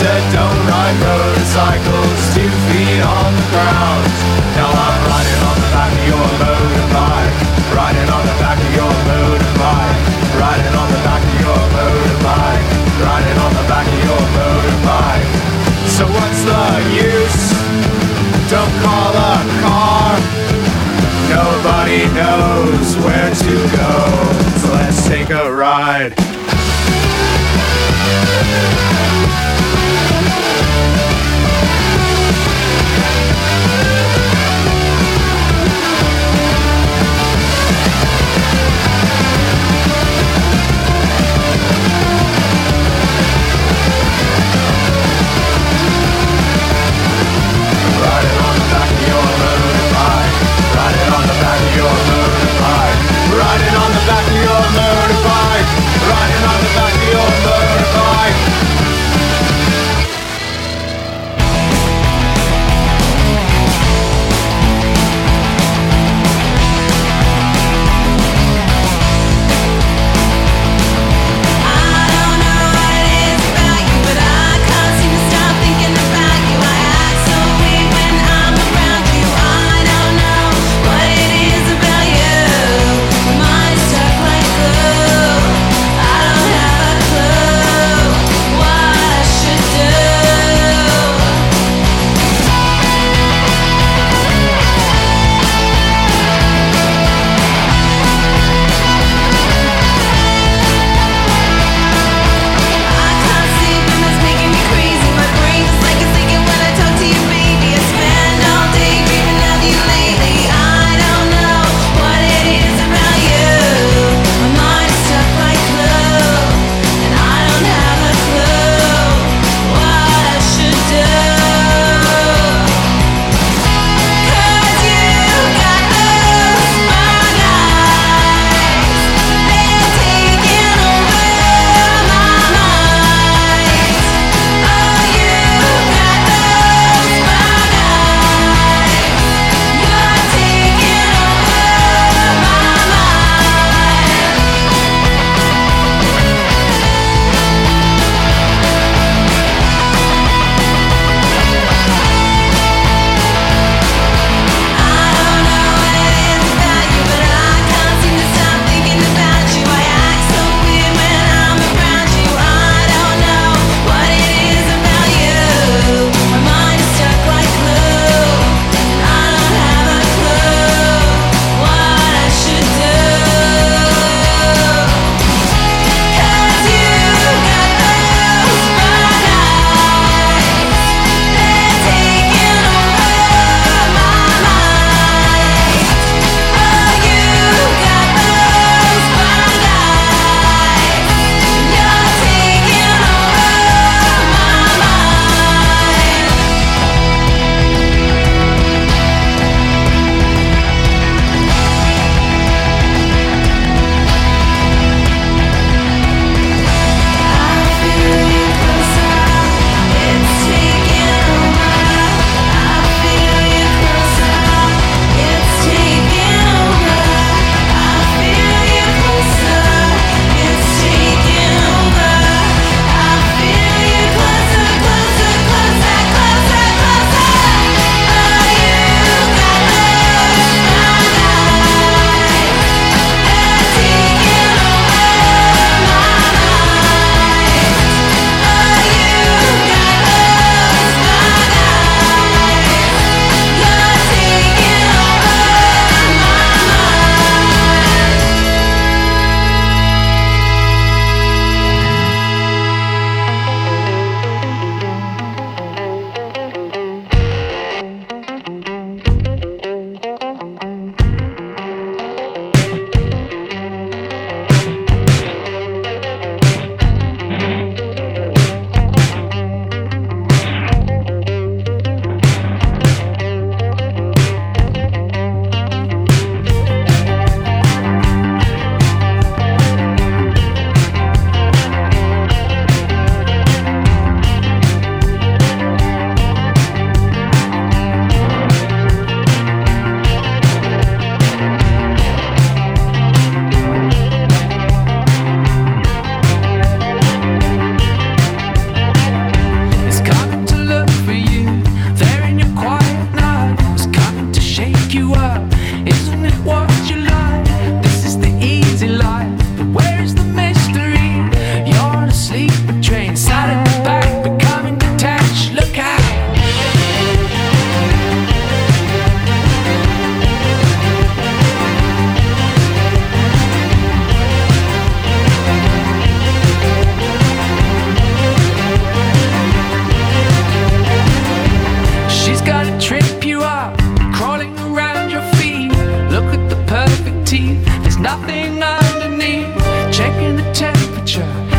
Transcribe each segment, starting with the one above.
Said, don't ride motorcycles two feet on the ground. Now I'm riding on the back of your motorbike. Riding on the back of your motorbike. Riding on the back of your motorbike. Riding on the back of your motorbike. So what's the use? Don't call a car. Nobody knows where to go. So let's take a ride. On the teeth. There's nothing underneath. Checking the temperature.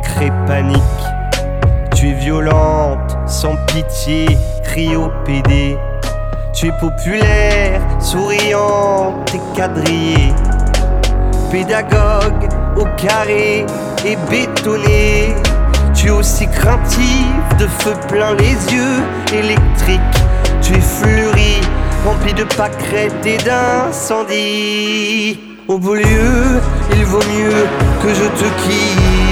Et crée panique. Tu es violente, sans pitié, cryopédée. Tu es populaire, souriante et quadrillée. Pédagogue au carré et bétonné. Tu es aussi craintif, de feu plein les yeux, électrique. Tu es fleuri, rempli de pâquerettes et d'incendies. Au beau lieu, il vaut mieux que je te quitte.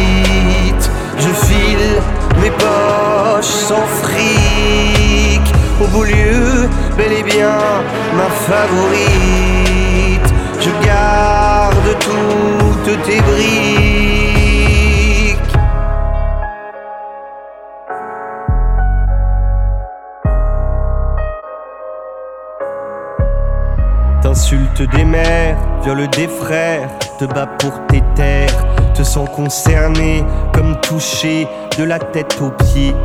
Je file mes poches sans fric. Au beau lieu, bel et bien ma favorite. Je garde toutes tes briques. T'insultes des mères, viole des frères, te bats pour tes terres, te sens concerné comme touché de la tête aux pieds.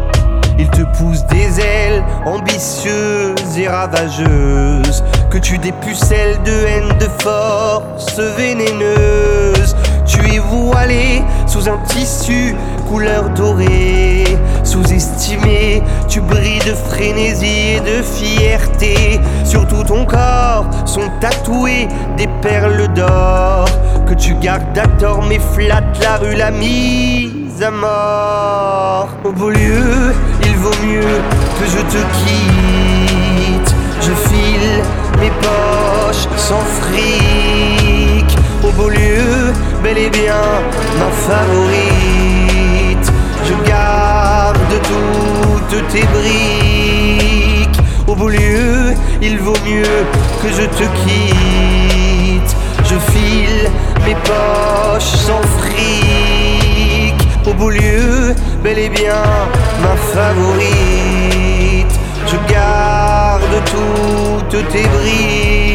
Il te pousse des ailes ambitieuses et ravageuses, que tu dépucelles de haine, de force vénéneuse. Tu es voilé sous un tissu couleur dorée, sous-estimé, tu brilles de frénésie et de fierté. Sur tout ton corps sont tatouées des perles d'or que tu gardes à tort mais flatte la rue la mise à mort. Au beau lieu, il vaut mieux que je te quitte. Je file mes poches sans fric. Au beau lieu, bel et bien ma favorite. Je garde toutes tes briques. Au beau lieu, il vaut mieux que je te quitte. Je file mes poches sans fric. Au beau lieu, bel et bien ma favorite. Je garde toutes tes briques.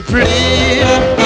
Please,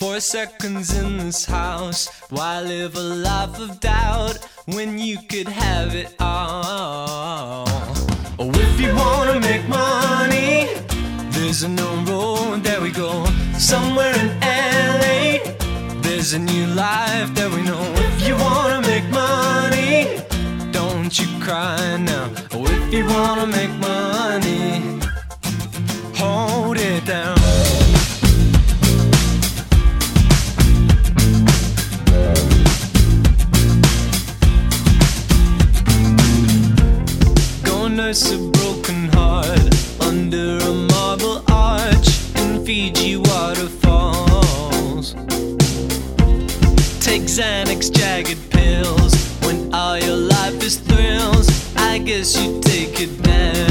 Four seconds in this house. Why live a life of doubt when you could have it all? Oh, if you wanna make money, there's a new road There we go. Somewhere in LA, there's a new life that we know. If you wanna make money, don't you cry now. Oh, if you wanna make money, hold it down. nurse a broken heart under a marble arch in Fiji waterfalls. Take Xanax jagged pills when all your life is thrills. I guess you take it down.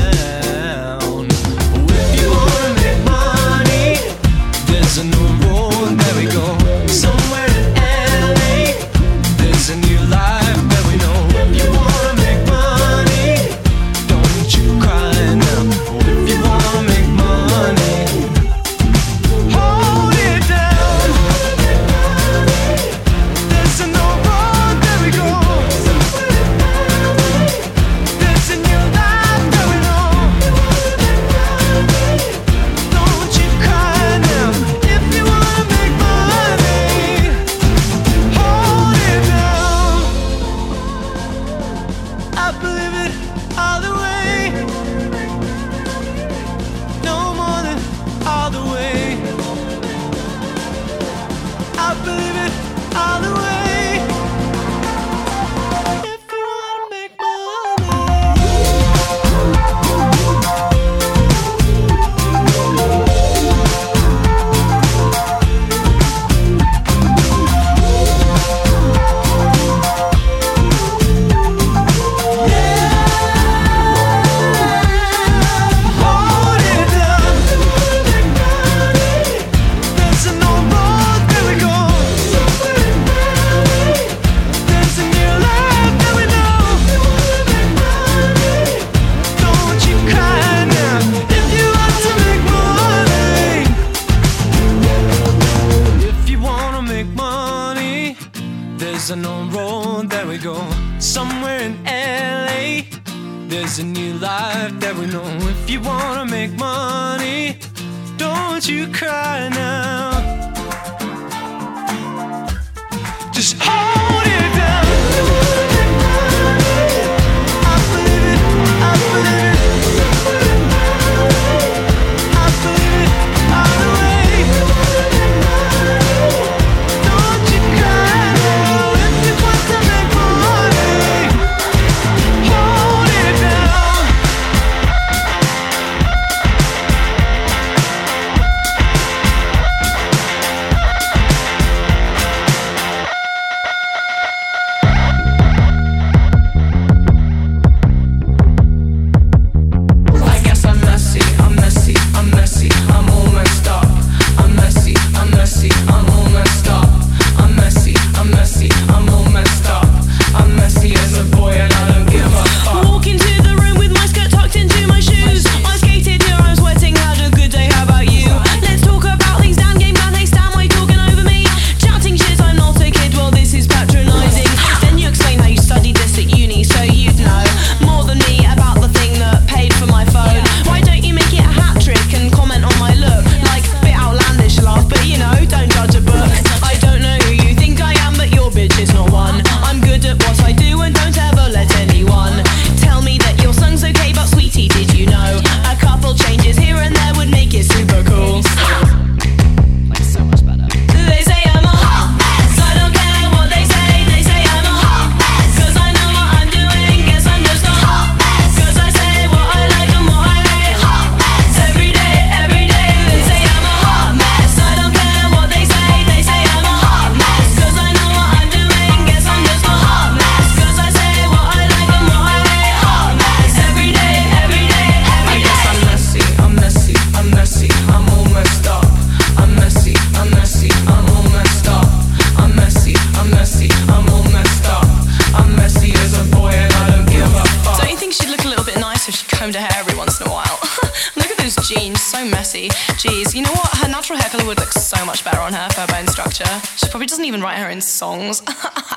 Doesn't even write her own songs.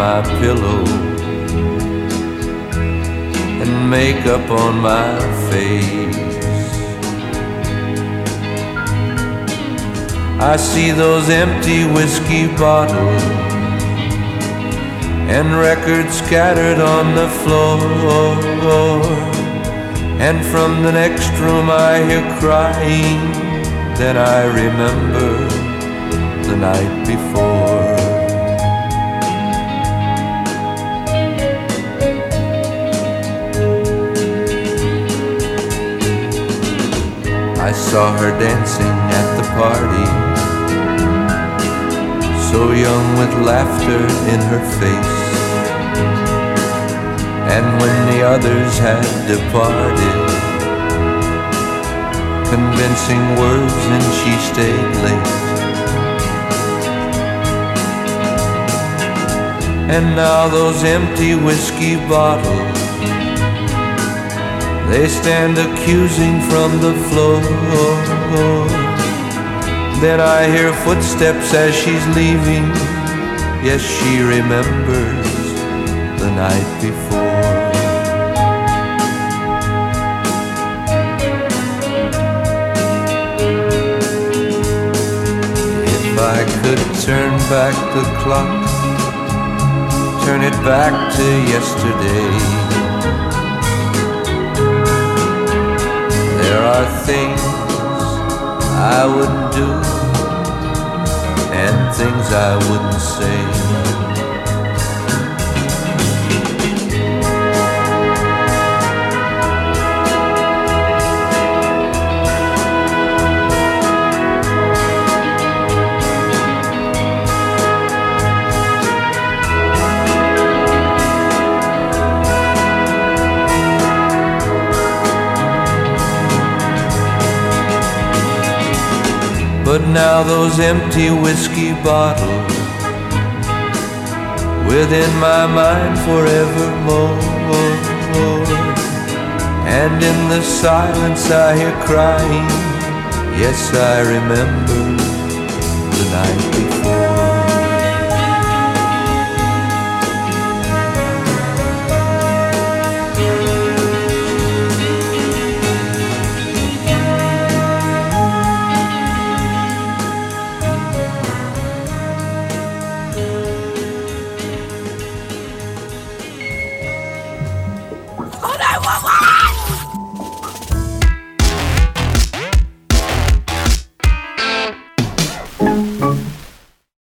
my pillow and makeup on my face. I see those empty whiskey bottles and records scattered on the floor. And from the next room I hear crying, then I remember the night before. I saw her dancing at the party, so young with laughter in her face. And when the others had departed, convincing words, and she stayed late. And now those empty whiskey bottles they stand accusing from the floor. Then I hear footsteps as she's leaving. Yes, she remembers the night before. If I could turn back the clock, turn it back to yesterday. There are things I wouldn't do and things I wouldn't say. But now those empty whiskey bottles within my mind forevermore. And in the silence I hear crying. Yes, I remember the night before.